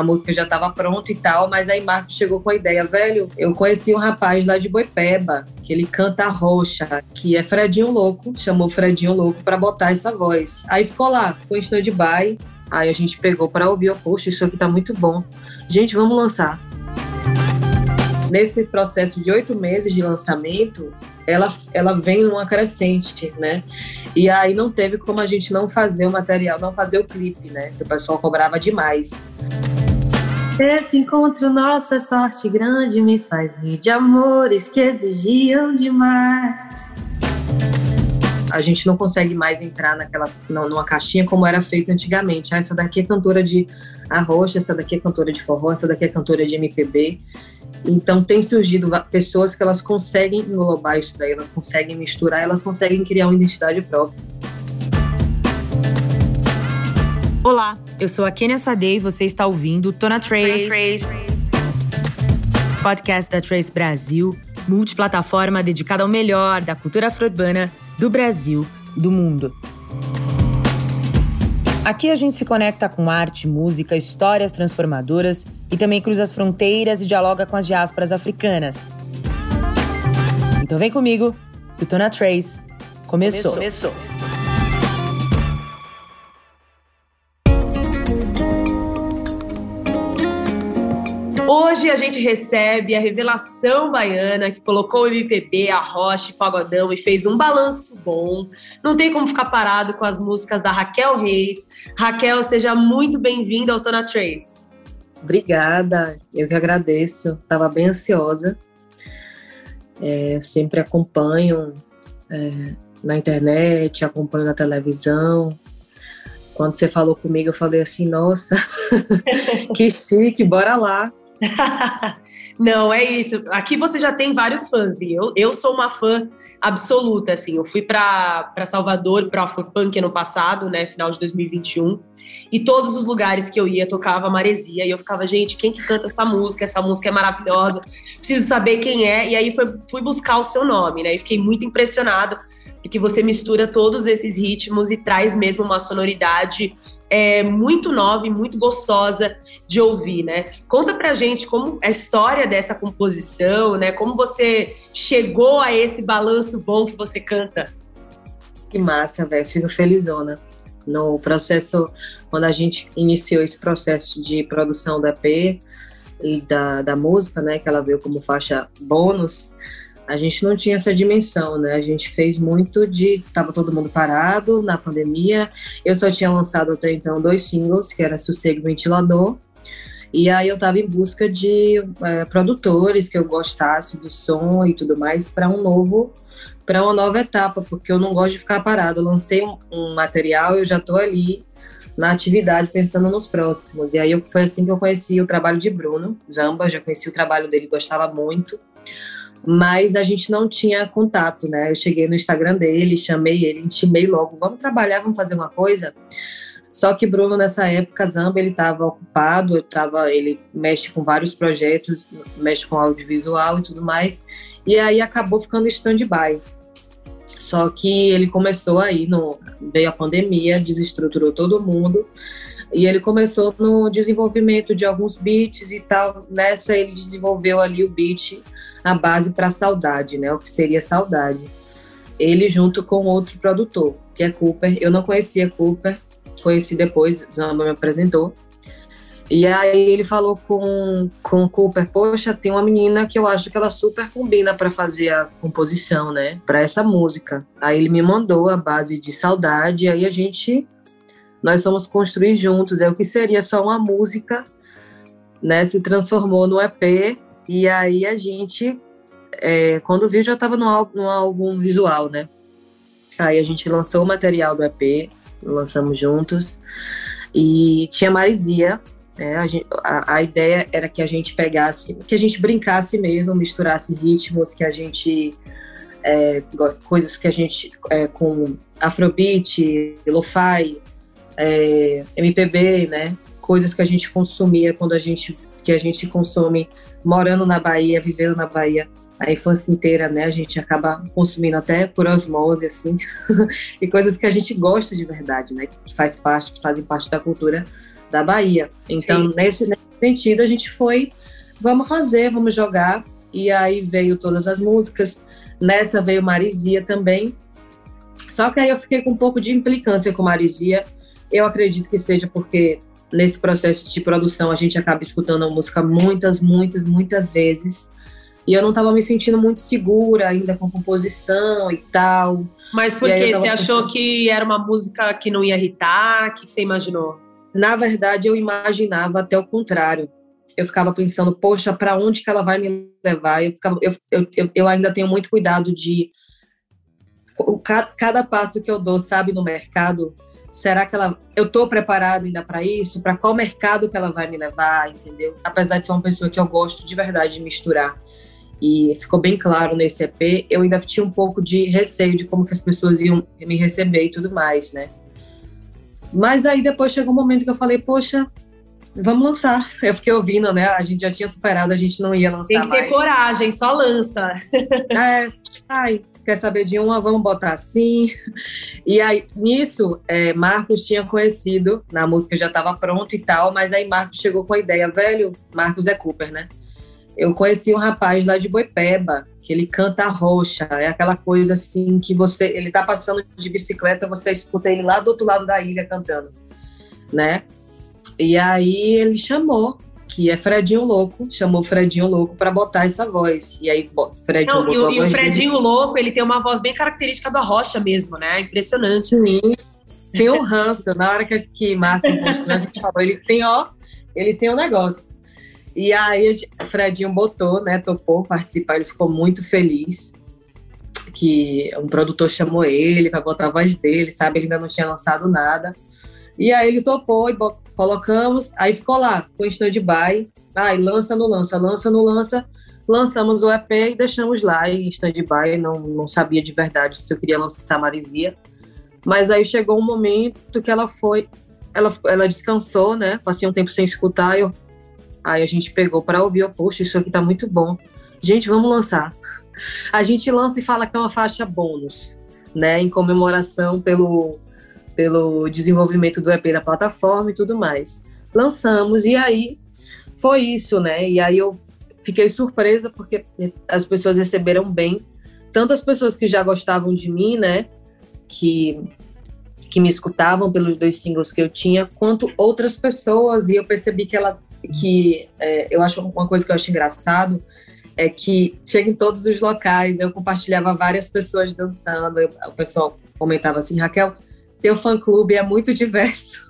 a música já estava pronta e tal, mas aí Marcos chegou com a ideia, velho, eu conheci um rapaz lá de Boipeba, que ele canta roxa, que é Fredinho Louco, chamou Fredinho Louco para botar essa voz. Aí ficou lá, com stand-by, aí a gente pegou para ouvir, poxa, isso aqui tá muito bom. Gente, vamos lançar. Nesse processo de oito meses de lançamento, ela, ela vem numa crescente, né? E aí não teve como a gente não fazer o material, não fazer o clipe, né? Que o pessoal cobrava demais. Esse encontro nosso é sorte grande, me faz rir de amores que exigiam demais. A gente não consegue mais entrar naquela, numa caixinha como era feito antigamente. Ah, essa daqui é cantora de arroz, essa daqui é cantora de forró, essa daqui é cantora de MPB. Então tem surgido pessoas que elas conseguem englobar isso daí, elas conseguem misturar, elas conseguem criar uma identidade própria. Olá, eu sou a Kenia Sade e você está ouvindo Tona Trace, podcast da Trace Brasil, multiplataforma dedicada ao melhor da cultura afro-urbana do Brasil, do mundo. Aqui a gente se conecta com arte, música, histórias transformadoras e também cruza as fronteiras e dialoga com as diásporas africanas. Então vem comigo, o Tona Trace começou. começou. Hoje a gente recebe a revelação baiana que colocou o MPB, a rocha, pagodão e fez um balanço bom. Não tem como ficar parado com as músicas da Raquel Reis. Raquel, seja muito bem-vinda ao Tona Trace. Obrigada, eu que agradeço. Estava bem ansiosa. É, sempre acompanho é, na internet, acompanho na televisão. Quando você falou comigo, eu falei assim: nossa, que chique, bora lá. Não, é isso. Aqui você já tem vários fãs, viu? Eu, eu sou uma fã absoluta, assim. Eu fui para Salvador, para Afropunk ano passado, né? Final de 2021. E todos os lugares que eu ia tocava maresia. E eu ficava, gente, quem que canta essa música? Essa música é maravilhosa. Preciso saber quem é. E aí foi, fui buscar o seu nome, né? E fiquei muito impressionado porque você mistura todos esses ritmos e traz mesmo uma sonoridade é, muito nova e muito gostosa de ouvir, né? Conta pra gente como a história dessa composição, né? Como você chegou a esse balanço bom que você canta. Que massa, velho. Fico felizona. No processo, quando a gente iniciou esse processo de produção do EP e da, da música, né? Que ela veio como faixa bônus, a gente não tinha essa dimensão, né? A gente fez muito de. Tava todo mundo parado na pandemia. Eu só tinha lançado até então dois singles, que era Sossego Ventilador. E aí eu estava em busca de é, produtores que eu gostasse do som e tudo mais para um novo para uma nova etapa, porque eu não gosto de ficar parado. Eu lancei um, um material, eu já estou ali na atividade pensando nos próximos. E aí eu, foi assim que eu conheci o trabalho de Bruno Zamba, já conheci o trabalho dele, gostava muito mas a gente não tinha contato, né? Eu cheguei no Instagram dele, chamei ele, intimei logo, vamos trabalhar, vamos fazer uma coisa. Só que Bruno nessa época, Zamba, ele estava ocupado, tava, ele mexe com vários projetos, mexe com audiovisual e tudo mais, e aí acabou ficando stand-by. Só que ele começou aí, no, veio a pandemia, desestruturou todo mundo, e ele começou no desenvolvimento de alguns beats e tal. Nessa ele desenvolveu ali o beat a base para saudade, né? O que seria saudade. Ele junto com outro produtor, que é Cooper. Eu não conhecia Cooper, conheci depois, Zamba me apresentou. E aí ele falou com com Cooper, poxa, tem uma menina que eu acho que ela super combina para fazer a composição, né? Para essa música. Aí ele me mandou a base de saudade, aí a gente nós fomos construir juntos. É o que seria só uma música, né? Se transformou no EP e aí a gente, é, quando viu, já estava no, no álbum visual, né? Aí a gente lançou o material do EP, lançamos juntos. E tinha Marizia, né? A, gente, a, a, ideia era que a gente pegasse, que a gente brincasse mesmo, misturasse ritmos, que a gente. É, coisas que a gente. É, com afrobeat, lo-fi, é, MPB, né? Coisas que a gente consumia quando a gente que a gente consome morando na Bahia, vivendo na Bahia a infância inteira, né? A gente acaba consumindo até por osmose, assim, e coisas que a gente gosta de verdade, né? Que faz parte, que fazem parte da cultura da Bahia. Então, nesse, sentido, a gente foi, vamos fazer, vamos jogar. E aí veio todas as músicas. Nessa veio Marizia também. Só que aí eu fiquei com um pouco de implicância com Marizia. Eu acredito que seja porque nesse processo de produção a gente acaba escutando a música muitas, muitas, muitas vezes. E eu não estava me sentindo muito segura ainda com composição e tal. Mas por quê? Você achou que era uma música que não ia irritar? O que você imaginou? Na verdade, eu imaginava até o contrário. Eu ficava pensando, poxa, para onde que ela vai me levar? Eu, ficava, eu, eu, eu ainda tenho muito cuidado de. Cada passo que eu dou, sabe, no mercado, será que ela eu estou preparado ainda para isso para qual mercado que ela vai me levar entendeu apesar de ser uma pessoa que eu gosto de verdade de misturar e ficou bem claro nesse EP eu ainda tinha um pouco de receio de como que as pessoas iam me receber e tudo mais né mas aí depois chegou um momento que eu falei poxa vamos lançar eu fiquei ouvindo né a gente já tinha superado a gente não ia lançar tem que ter mais. coragem só lança é ai quer saber de uma, vamos botar assim. E aí, nisso, é, Marcos tinha conhecido, na música já estava pronta e tal, mas aí Marcos chegou com a ideia, velho, Marcos é Cooper, né? Eu conheci um rapaz lá de Boipeba, que ele canta roxa, é aquela coisa assim que você, ele tá passando de bicicleta, você escuta ele lá do outro lado da ilha cantando, né? E aí ele chamou que é Fredinho Louco, chamou Fredinho Louco para botar essa voz. E aí, Fredinho Não, botou e, e o Fredinho dele. Louco, ele tem uma voz bem característica da rocha mesmo, né? Impressionante. Sim. Tem um ranço, na hora que, que Marco mostrou, a gente falou, ele tem, ó, ele tem um negócio. E aí, o Fredinho botou, né, topou participar, ele ficou muito feliz que um produtor chamou ele para botar a voz dele, sabe? Ele ainda não tinha lançado nada. E aí ele topou e colocamos, aí ficou lá, com stand-by. Ai, lança, não lança, lança, não lança. Lançamos o EP e deixamos lá em stand-by. Não, não sabia de verdade se eu queria lançar Marisia. Mas aí chegou um momento que ela foi, ela, ela descansou, né? Passei um tempo sem escutar. Eu, aí a gente pegou para ouvir. Eu, Poxa, isso aqui tá muito bom. Gente, vamos lançar. A gente lança e fala que é uma faixa bônus, né? Em comemoração pelo pelo desenvolvimento do EP da plataforma e tudo mais. Lançamos e aí foi isso, né? E aí eu fiquei surpresa porque as pessoas receberam bem, tanto as pessoas que já gostavam de mim, né, que que me escutavam pelos dois singles que eu tinha, quanto outras pessoas e eu percebi que ela que é, eu acho uma coisa que eu acho engraçado é que chega em todos os locais, eu compartilhava várias pessoas dançando, eu, o pessoal comentava assim, Raquel, teu fã-clube é muito diverso,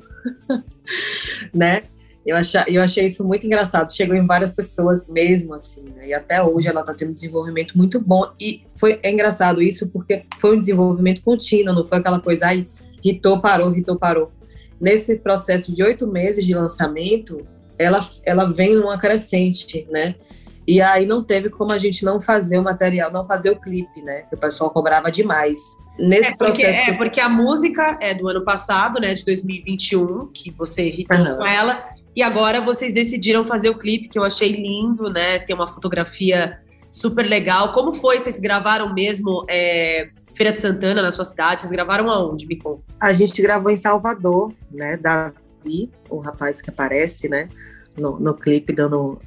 né? Eu achei, eu achei isso muito engraçado. Chegou em várias pessoas mesmo, assim, né? E até hoje ela está tendo um desenvolvimento muito bom. E foi é engraçado isso porque foi um desenvolvimento contínuo, não foi aquela coisa, ai, ritou, parou, ritou, parou. Nesse processo de oito meses de lançamento, ela, ela vem numa crescente, né? E aí não teve como a gente não fazer o material, não fazer o clipe, né? Que o pessoal cobrava demais. Nesse é porque, processo. É, porque a música é do ano passado, né? De 2021, que você irritou uhum. com ela. E agora vocês decidiram fazer o clipe, que eu achei lindo, né? Tem uma fotografia super legal. Como foi? Vocês gravaram mesmo é, Feira de Santana na sua cidade? Vocês gravaram aonde? Me conta. A gente gravou em Salvador, né? Davi, o rapaz que aparece, né? No, no clipe, dando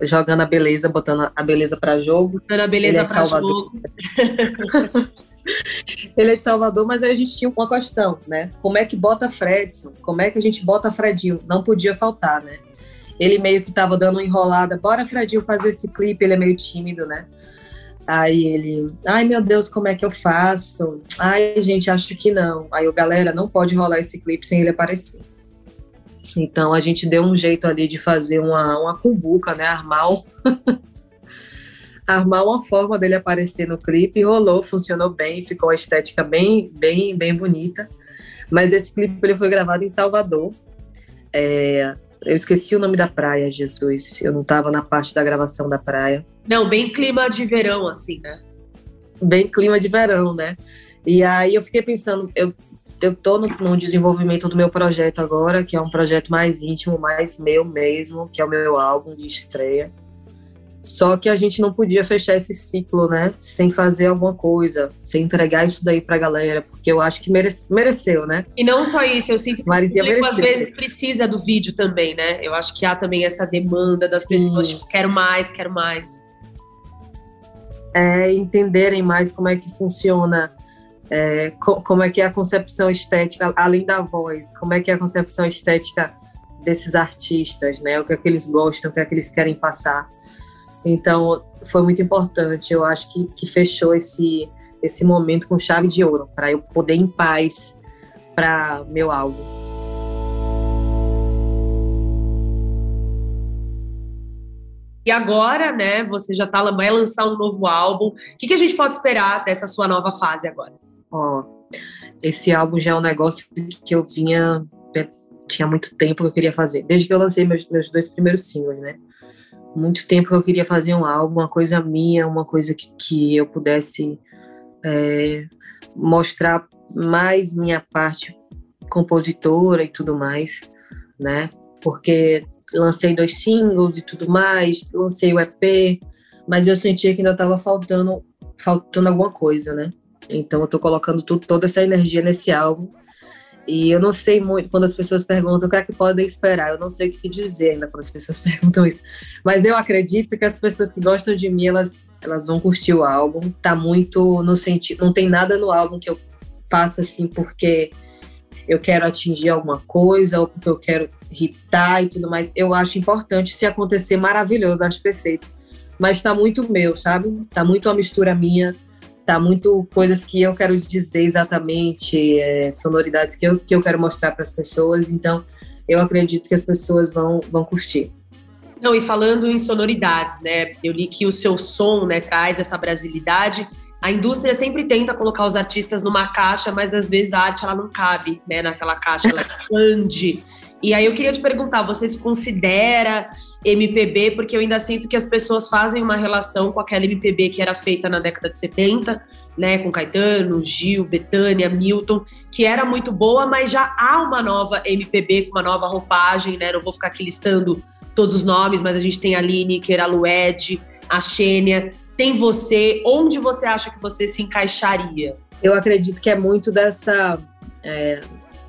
jogando a beleza, botando a beleza para jogo. Botando a beleza é para jogo. ele é de Salvador, mas aí a gente tinha uma questão, né? Como é que bota Fredson? Como é que a gente bota Fredinho? Não podia faltar, né? Ele meio que tava dando uma enrolada, bora Fredinho fazer esse clipe, ele é meio tímido, né? Aí ele, ai meu Deus, como é que eu faço? Ai, gente, acho que não. Aí o galera, não pode rolar esse clipe sem ele aparecer. Então a gente deu um jeito ali de fazer uma, uma cumbuca, né? Armar, um armar uma forma dele aparecer no clipe. Rolou, funcionou bem, ficou uma estética bem, bem, bem bonita. Mas esse clipe ele foi gravado em Salvador. É, eu esqueci o nome da praia, Jesus. Eu não estava na parte da gravação da praia. Não, bem clima de verão, assim, né? Bem clima de verão, né? E aí eu fiquei pensando, eu eu estou no, no, desenvolvimento do meu projeto agora, que é um projeto mais íntimo, mais meu mesmo, que é o meu álbum de estreia. Só que a gente não podia fechar esse ciclo, né? Sem fazer alguma coisa, sem entregar isso daí pra galera, porque eu acho que merece, mereceu, né? E não só isso, eu sinto que o público às vezes precisa do vídeo também, né? Eu acho que há também essa demanda das pessoas, Sim. tipo, quero mais, quero mais. É, entenderem mais como é que funciona, é, co- como é que é a concepção estética, além da voz, como é que é a concepção estética desses artistas, né? O que é que eles gostam, o que é que eles querem passar. Então, foi muito importante. Eu acho que, que fechou esse, esse momento com chave de ouro, para eu poder ir em paz para meu álbum. E agora, né, você já tá, vai lançar um novo álbum. O que, que a gente pode esperar dessa sua nova fase agora? Ó, esse álbum já é um negócio que eu vinha. Tinha muito tempo que eu queria fazer. Desde que eu lancei meus, meus dois primeiros singles, né? Muito tempo que eu queria fazer um álbum, uma coisa minha, uma coisa que, que eu pudesse é, mostrar mais minha parte compositora e tudo mais, né? Porque lancei dois singles e tudo mais, lancei o EP, mas eu sentia que ainda estava faltando, faltando alguma coisa, né? Então eu tô colocando tudo, toda essa energia nesse álbum. E eu não sei muito quando as pessoas perguntam o que é que podem esperar. Eu não sei o que dizer ainda quando as pessoas perguntam isso. Mas eu acredito que as pessoas que gostam de mim, elas, elas vão curtir o álbum. Tá muito no sentido. Não tem nada no álbum que eu faça assim porque eu quero atingir alguma coisa ou porque eu quero irritar e tudo mais. Eu acho importante se acontecer maravilhoso, acho perfeito. Mas tá muito meu, sabe? Tá muito uma mistura minha tá muito coisas que eu quero dizer exatamente, é, sonoridades que eu, que eu quero mostrar para as pessoas. Então, eu acredito que as pessoas vão, vão curtir. Não, e falando em sonoridades, né? Eu li que o seu som, né, traz essa brasilidade. A indústria sempre tenta colocar os artistas numa caixa, mas às vezes a arte ela não cabe, né, naquela caixa, ela expande. E aí eu queria te perguntar, você se considera MPB? Porque eu ainda sinto que as pessoas fazem uma relação com aquela MPB que era feita na década de 70, né, com Caetano, Gil, Betânia, Milton, que era muito boa, mas já há uma nova MPB com uma nova roupagem, né? Não vou ficar aqui listando todos os nomes, mas a gente tem a Lineker, a Lued, a Xênia, tem você. Onde você acha que você se encaixaria? Eu acredito que é muito dessa é,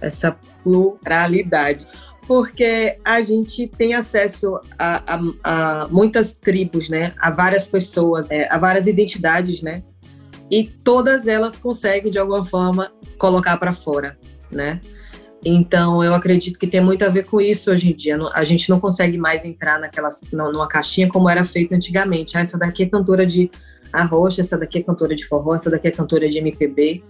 essa pluralidade, porque a gente tem acesso a, a, a muitas tribos, né? A várias pessoas, é, a várias identidades, né? E todas elas conseguem de alguma forma colocar para fora, né? Então, eu acredito que tem muito a ver com isso hoje em dia. A gente não consegue mais entrar naquela, numa caixinha como era feito antigamente. Ah, essa daqui é cantora de arrocha, essa daqui é cantora de forró, essa daqui é cantora de MPB.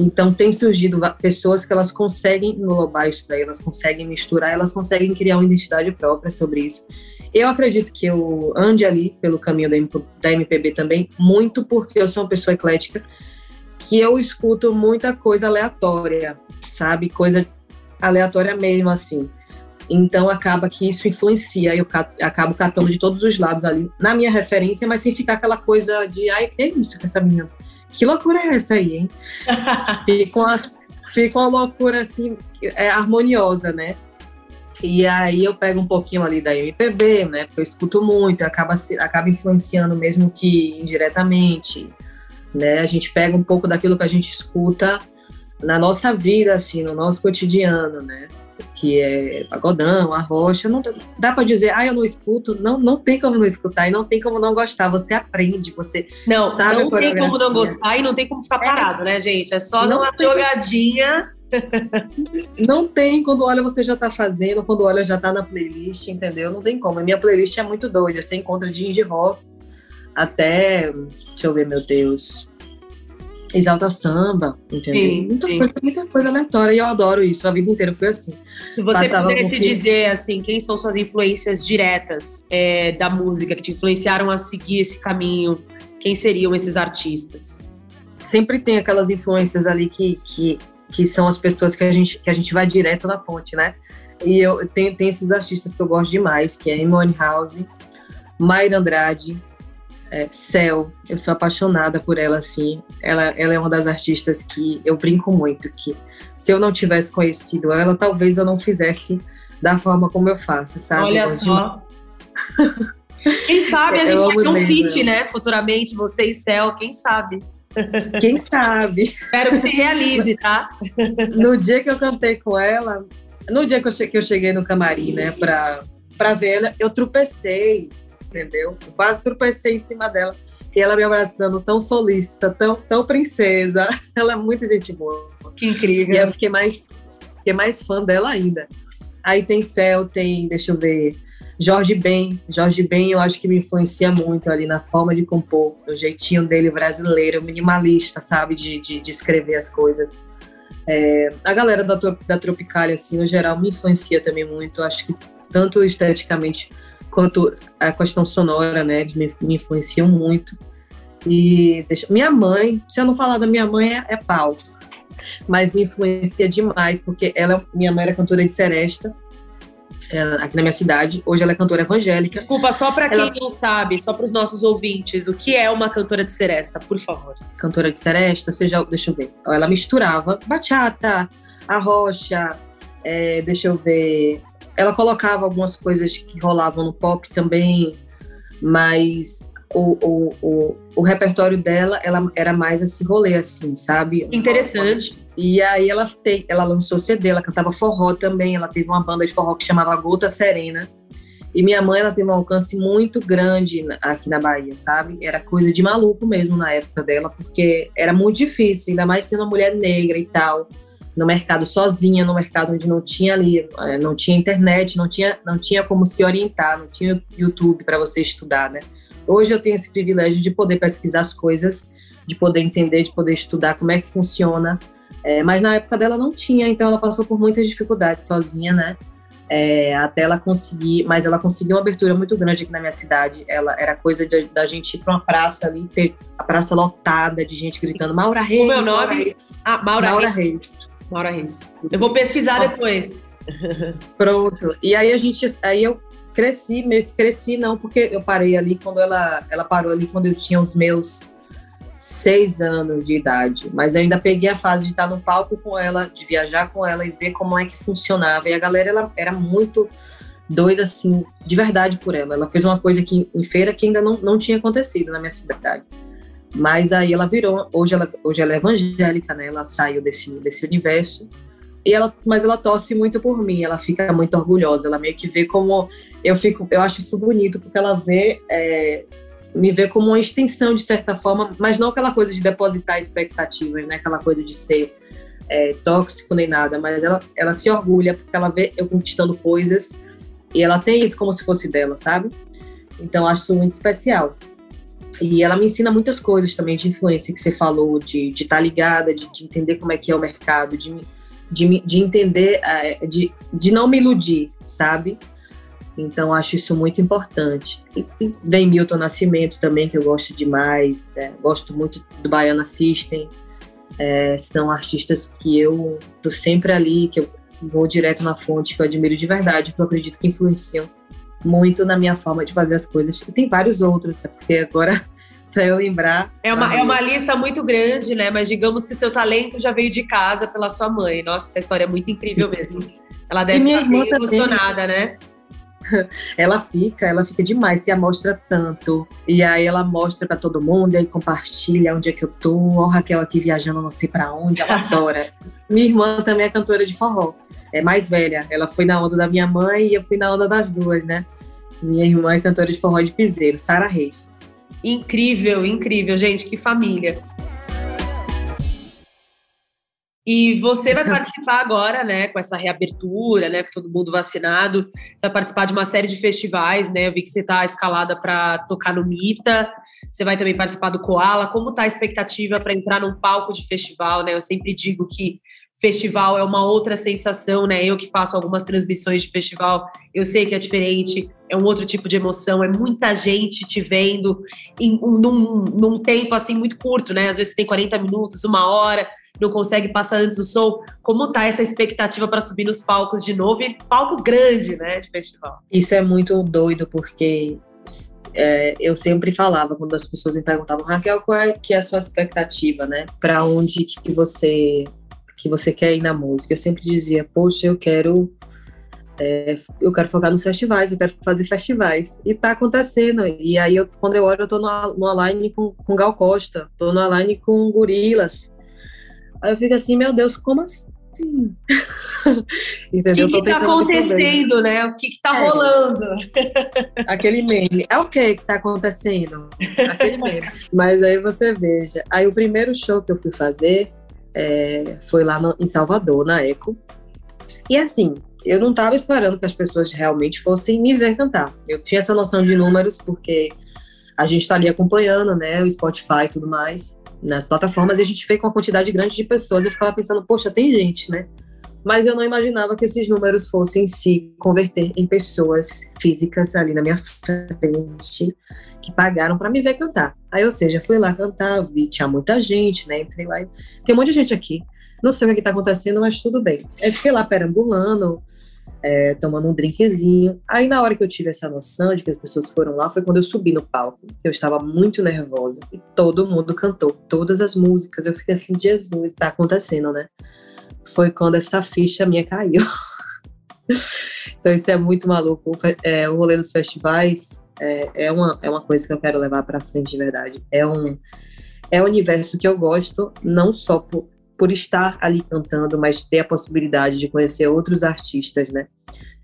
Então, tem surgido pessoas que elas conseguem englobar isso daí, elas conseguem misturar, elas conseguem criar uma identidade própria sobre isso. Eu acredito que eu ande ali pelo caminho da MPB também, muito porque eu sou uma pessoa eclética, que eu escuto muita coisa aleatória, sabe? Coisa aleatória mesmo, assim. Então acaba que isso influencia, eu acabo catando de todos os lados ali na minha referência, mas sem ficar aquela coisa de, ai, que é isso que essa menina? Que loucura é essa aí, hein? fica, uma, fica uma loucura assim, é, harmoniosa, né? E aí eu pego um pouquinho ali da MPB, né? Porque eu escuto muito, acaba, acaba influenciando mesmo que indiretamente, né? A gente pega um pouco daquilo que a gente escuta na nossa vida, assim, no nosso cotidiano, né? Que é pagodão, a rocha, não dá para dizer, ah, eu não escuto, não, não tem como não escutar e não tem como não gostar, você aprende, você não, sabe não tem como não gostar e não tem como ficar parado, né, gente? É só Não tem. jogadinha. Não tem, quando olha você já tá fazendo, quando olha já tá na playlist, entendeu? Não tem como. A minha playlist é muito doida, você encontra de indie rock até, deixa eu ver, meu Deus, exalta samba, entendeu? Sim, muita, sim. Coisa, muita coisa aleatória e eu adoro isso, a vida inteira foi assim. Se você Passava pudesse dizer, assim, quem são suas influências diretas é, da música, que te influenciaram a seguir esse caminho, quem seriam esses artistas? Sempre tem aquelas influências ali que, que, que são as pessoas que a, gente, que a gente vai direto na fonte, né? E eu tenho, tem esses artistas que eu gosto demais, que é Amy House, Mayra Andrade, é, Cell, eu sou apaixonada por ela, assim. Ela, ela é uma das artistas que eu brinco muito, que se eu não tivesse conhecido ela, talvez eu não fizesse da forma como eu faço, sabe? Olha gosto só. Quem sabe a gente vai ter um feat, né? Futuramente, você e Céu, quem sabe? Quem sabe? Espero que se realize, tá? No dia que eu cantei com ela, no dia que eu, cheguei, que eu cheguei no camarim, né, pra, pra ver ela, eu tropecei, entendeu? Eu quase tropecei em cima dela. E ela me abraçando tão solícita, tão, tão princesa. Ela é muito gente boa. Que incrível. E eu fiquei mais, fiquei mais fã dela ainda. Aí tem Céu, tem, deixa eu ver, Jorge Ben. Jorge Ben eu acho que me influencia muito ali na forma de compor, o jeitinho dele brasileiro, minimalista, sabe, de, de, de escrever as coisas. É, a galera da, da Tropicália, assim, no geral, me influencia também muito. Acho que tanto esteticamente quanto a questão sonora, né, eles me, me influenciam muito. E deixa, minha mãe, se eu não falar da minha mãe, é, é pau. Mas me influencia demais, porque ela, minha mãe era cantora de seresta, aqui na minha cidade. Hoje ela é cantora evangélica. Desculpa, só para quem ela... não sabe, só para os nossos ouvintes, o que é uma cantora de seresta, por favor? Cantora de seresta, seja, deixa eu ver. Ela misturava bachata, arrocha, é, deixa eu ver. Ela colocava algumas coisas que rolavam no pop também, mas o, o, o, o repertório dela ela era mais esse rolê, assim, sabe? Interessante. E aí ela, te, ela lançou CD, ela cantava forró também, ela teve uma banda de forró que chamava Gota Serena. E minha mãe, ela teve um alcance muito grande aqui na Bahia, sabe? Era coisa de maluco mesmo na época dela, porque era muito difícil, ainda mais sendo uma mulher negra e tal, no mercado sozinha, no mercado onde não tinha ali, eh, não tinha internet, não tinha, não tinha como se orientar, não tinha YouTube para você estudar, né? Hoje eu tenho esse privilégio de poder pesquisar as coisas, de poder entender, de poder estudar como é que funciona é, mas na época dela não tinha, então ela passou por muitas dificuldades sozinha, né? É, até ela conseguir, mas ela conseguiu uma abertura muito grande aqui na minha cidade. Ela era coisa de, da gente ir para uma praça ali, ter a praça lotada de gente gritando Maura Reis. É o nome? Maura Reis. Ah, Maura, Maura Reis. Reis. Maura Reis. Eu vou pesquisar depois. Pronto. E aí a gente, aí eu cresci, meio que cresci não, porque eu parei ali quando ela, ela parou ali quando eu tinha os meus seis anos de idade, mas ainda peguei a fase de estar no palco com ela, de viajar com ela e ver como é que funcionava. E a galera ela era muito doida, assim, de verdade por ela. Ela fez uma coisa aqui em feira que ainda não, não tinha acontecido na minha cidade. Mas aí ela virou, hoje ela, hoje ela é evangélica, né? Ela saiu desse, desse universo. E ela, mas ela torce muito por mim, ela fica muito orgulhosa, ela meio que vê como eu fico, eu acho isso bonito porque ela vê é, me vê como uma extensão de certa forma, mas não aquela coisa de depositar expectativas, né? Aquela coisa de ser é, tóxico nem nada, mas ela, ela se orgulha porque ela vê eu conquistando coisas e ela tem isso como se fosse dela, sabe? Então acho muito especial. E ela me ensina muitas coisas também de influência que você falou, de estar tá ligada, de, de, entender como é que é o mercado, de, de, de entender, é, de, de não me iludir, sabe? Então, acho isso muito importante. E, vem Milton Nascimento também, que eu gosto demais. Né? Gosto muito do Baiana System. É, são artistas que eu tô sempre ali, que eu vou direto na fonte, que eu admiro de verdade, que eu acredito que influenciam muito na minha forma de fazer as coisas. E tem vários outros, porque agora, para eu lembrar. É uma, é uma lista muito grande, né? Mas digamos que o seu talento já veio de casa pela sua mãe. Nossa, essa história é muito incrível mesmo. Ela deve estar bem emocionada, né? ela fica, ela fica demais, se amostra tanto. E aí ela mostra para todo mundo, e aí compartilha onde é que eu tô. Ó, Raquel aqui viajando, não sei para onde, ela adora. minha irmã também é cantora de forró, é mais velha. Ela foi na onda da minha mãe e eu fui na onda das duas, né? Minha irmã é cantora de forró de piseiro, Sara Reis. Incrível, incrível, gente, que família. E você vai participar agora, né, com essa reabertura, né, com todo mundo vacinado. Você vai participar de uma série de festivais, né? Eu vi que você está escalada para tocar no Mita. Você vai também participar do Koala. Como está a expectativa para entrar num palco de festival, né? Eu sempre digo que festival é uma outra sensação, né? Eu que faço algumas transmissões de festival, eu sei que é diferente, é um outro tipo de emoção, é muita gente te vendo em, num, num tempo assim muito curto, né? Às vezes tem 40 minutos, uma hora não consegue passar antes do som. Como tá essa expectativa para subir nos palcos de novo e palco grande, né, de festival? Isso é muito doido porque é, eu sempre falava quando as pessoas me perguntavam, Raquel, qual é que é a sua expectativa, né? Para onde que você que você quer ir na música? Eu sempre dizia, poxa, eu quero é, eu quero focar nos festivais, eu quero fazer festivais. E tá acontecendo. E aí, eu, quando eu olho, eu tô no, no line com, com Gal Costa, tô no line com Gorilas. Aí eu fico assim, meu Deus, como assim? Entendeu? O que, que tá acontecendo, né? O que, que tá é. rolando? Aquele meme. É o que que tá acontecendo? Aquele meme. Mas aí você veja. Aí o primeiro show que eu fui fazer é, foi lá no, em Salvador, na Eco. E assim, eu não estava esperando que as pessoas realmente fossem me ver cantar. Eu tinha essa noção de números porque a gente está ali acompanhando, né, o Spotify e tudo mais nas plataformas e a gente vê com uma quantidade grande de pessoas. Eu ficava pensando, poxa, tem gente, né? Mas eu não imaginava que esses números fossem se converter em pessoas físicas ali na minha frente que pagaram para me ver cantar. Aí, ou seja, fui lá cantar, vi, tinha muita gente, né? Entrei lá e tem um monte de gente aqui. Não sei o que está acontecendo, mas tudo bem. Aí fiquei lá perambulando, é, tomando um drinkzinho. Aí, na hora que eu tive essa noção de que as pessoas foram lá, foi quando eu subi no palco. Eu estava muito nervosa e todo mundo cantou todas as músicas. Eu fiquei assim, Jesus, tá acontecendo, né? Foi quando essa ficha minha caiu. então, isso é muito maluco. É, o rolê dos festivais é, é, uma, é uma coisa que eu quero levar para frente de verdade. É um, é um universo que eu gosto, não só por por estar ali cantando, mas ter a possibilidade de conhecer outros artistas, né?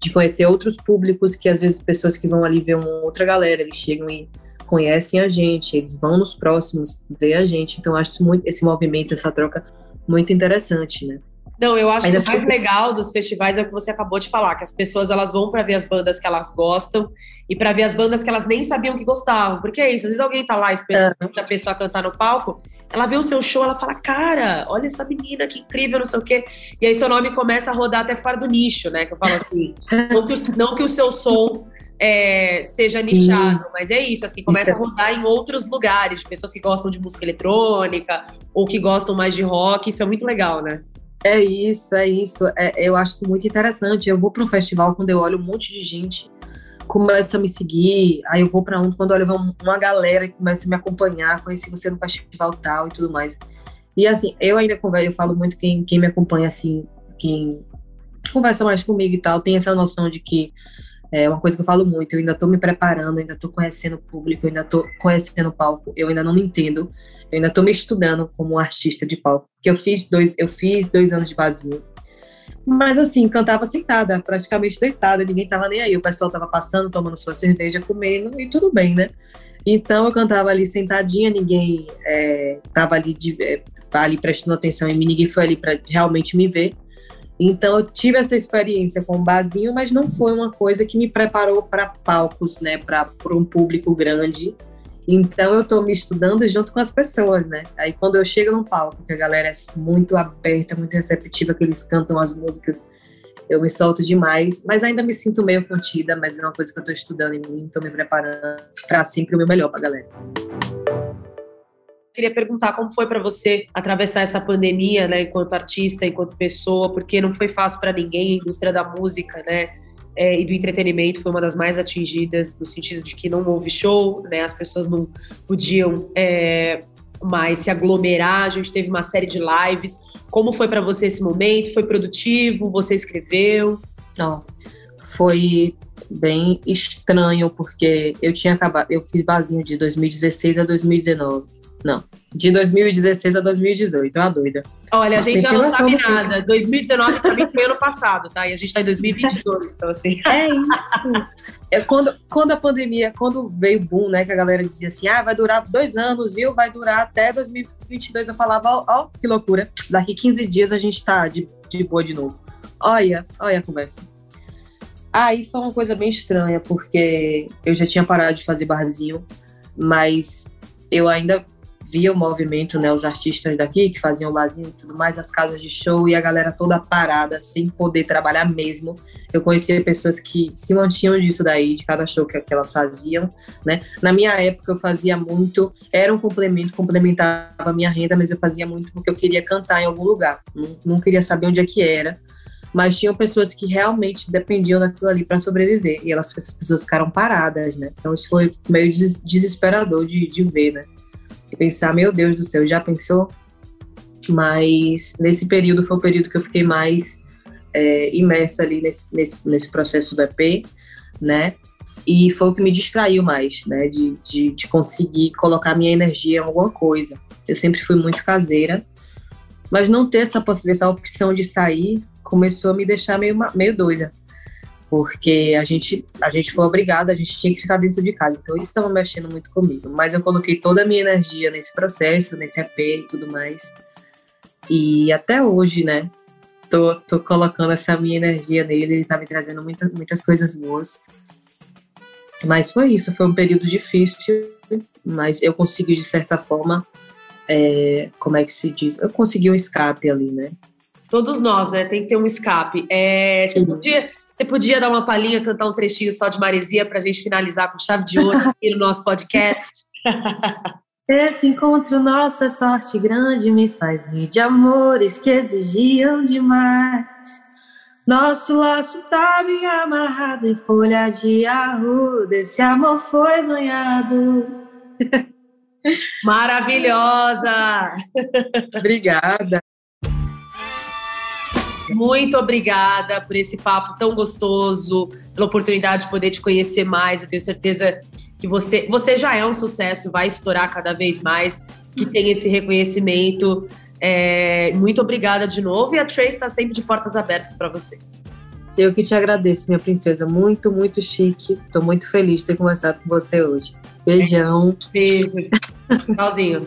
De conhecer outros públicos que às vezes pessoas que vão ali ver uma outra galera, eles chegam e conhecem a gente, eles vão nos próximos ver a gente. Então acho muito esse movimento, essa troca muito interessante, né? Não, eu acho Ainda que o mais legal dos festivais é o que você acabou de falar, que as pessoas elas vão para ver as bandas que elas gostam e para ver as bandas que elas nem sabiam que gostavam. Porque é isso, às vezes alguém tá lá esperando é. a pessoa cantar no palco ela vê o seu show, ela fala, cara, olha essa menina, que incrível, não sei o quê. E aí seu nome começa a rodar até fora do nicho, né? Que eu falo assim, não que o, não que o seu som é, seja Sim. nichado, mas é isso, assim, começa a rodar em outros lugares, de pessoas que gostam de música eletrônica ou que gostam mais de rock, isso é muito legal, né? É isso, é isso. É, eu acho muito interessante. Eu vou para um festival quando eu olho um monte de gente começa a me seguir, aí eu vou para um, quando olha uma galera que começa a me acompanhar, conheci você no festival tal e tudo mais. E assim, eu ainda converso, eu falo muito quem, quem me acompanha assim, quem conversa mais comigo e tal, tem essa noção de que é uma coisa que eu falo muito, eu ainda estou me preparando, ainda estou conhecendo o público, ainda estou conhecendo o palco, eu ainda não me entendo, eu ainda estou me estudando como artista de palco, porque eu fiz dois, eu fiz dois anos de vazio, mas assim, cantava sentada, praticamente deitada, ninguém tava nem aí. O pessoal tava passando, tomando sua cerveja, comendo e tudo bem, né? Então eu cantava ali sentadinha, ninguém é, tava ali, de, é, ali prestando atenção em mim, ninguém foi ali para realmente me ver. Então eu tive essa experiência com o barzinho, mas não foi uma coisa que me preparou para palcos, né, para um público grande. Então eu estou me estudando junto com as pessoas, né? Aí quando eu chego no palco, que a galera é muito aberta, muito receptiva, que eles cantam as músicas, eu me solto demais, mas ainda me sinto meio contida, mas é uma coisa que eu estou estudando em mim, estou me preparando para sempre o meu melhor para a galera. Queria perguntar como foi para você atravessar essa pandemia, né, enquanto artista, enquanto pessoa, porque não foi fácil para ninguém, a indústria da música, né? É, e do entretenimento foi uma das mais atingidas, no sentido de que não houve show, né? As pessoas não podiam é, mais se aglomerar. A gente teve uma série de lives. Como foi para você esse momento? Foi produtivo? Você escreveu? Não, foi bem estranho porque eu tinha acabado, eu fiz basinho de 2016 a 2019. Não, de 2016 a 2018, uma doida. Olha, a gente já não sabe nada. 2019 para mim foi ano passado, tá? E a gente tá em 2022, então assim. É isso. É quando, quando a pandemia, quando veio o boom, né, que a galera dizia assim, ah, vai durar dois anos, viu? Vai durar até 2022. Eu falava, ó, ó que loucura. Daqui 15 dias a gente tá de, de boa de novo. Olha, olha a conversa. Aí foi uma coisa bem estranha, porque eu já tinha parado de fazer barzinho, mas eu ainda via o movimento, né, os artistas daqui que faziam barzinho e tudo mais, as casas de show e a galera toda parada, sem poder trabalhar mesmo. Eu conhecia pessoas que se mantinham disso daí, de cada show que, que elas faziam, né? Na minha época eu fazia muito, era um complemento, complementava a minha renda, mas eu fazia muito porque eu queria cantar em algum lugar. Não, não queria saber onde é que era mas tinham pessoas que realmente dependiam daquilo ali para sobreviver e elas essas pessoas ficaram paradas, né? Então isso foi meio desesperador de, de ver, né? E pensar, meu Deus do céu, já pensou? Mas nesse período foi o período que eu fiquei mais é, imersa ali nesse, nesse, nesse processo do EP, né? E foi o que me distraiu mais, né? De, de, de conseguir colocar minha energia em alguma coisa. Eu sempre fui muito caseira, mas não ter essa possibilidade, essa opção de sair, começou a me deixar meio, meio doida. Porque a gente, a gente foi obrigada, a gente tinha que ficar dentro de casa. Então isso estava mexendo muito comigo. Mas eu coloquei toda a minha energia nesse processo, nesse EP e tudo mais. E até hoje, né? Tô, tô colocando essa minha energia nele, ele tá me trazendo muita, muitas coisas boas. Mas foi isso, foi um período difícil, mas eu consegui, de certa forma, é, como é que se diz? Eu consegui um escape ali, né? Todos nós, né? Tem que ter um escape. É, podia, você podia dar uma palhinha, cantar um trechinho só de Maresia para a gente finalizar com chave de ouro aqui no nosso podcast? Esse encontro nosso é sorte grande, me faz rir de amores que exigiam demais. Nosso laço tá bem amarrado em folha de arruda, esse amor foi ganhado. Maravilhosa! Obrigada. Muito obrigada por esse papo tão gostoso, pela oportunidade de poder te conhecer mais. Eu tenho certeza que você, você já é um sucesso, vai estourar cada vez mais, que tem esse reconhecimento. É, muito obrigada de novo e a Trace está sempre de portas abertas para você. Eu que te agradeço, minha princesa. Muito, muito chique. Estou muito feliz de ter conversado com você hoje. Beijão. Beijo. Tchauzinho.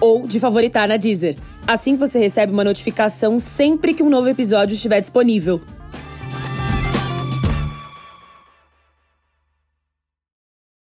ou de favoritar na Deezer. Assim você recebe uma notificação sempre que um novo episódio estiver disponível.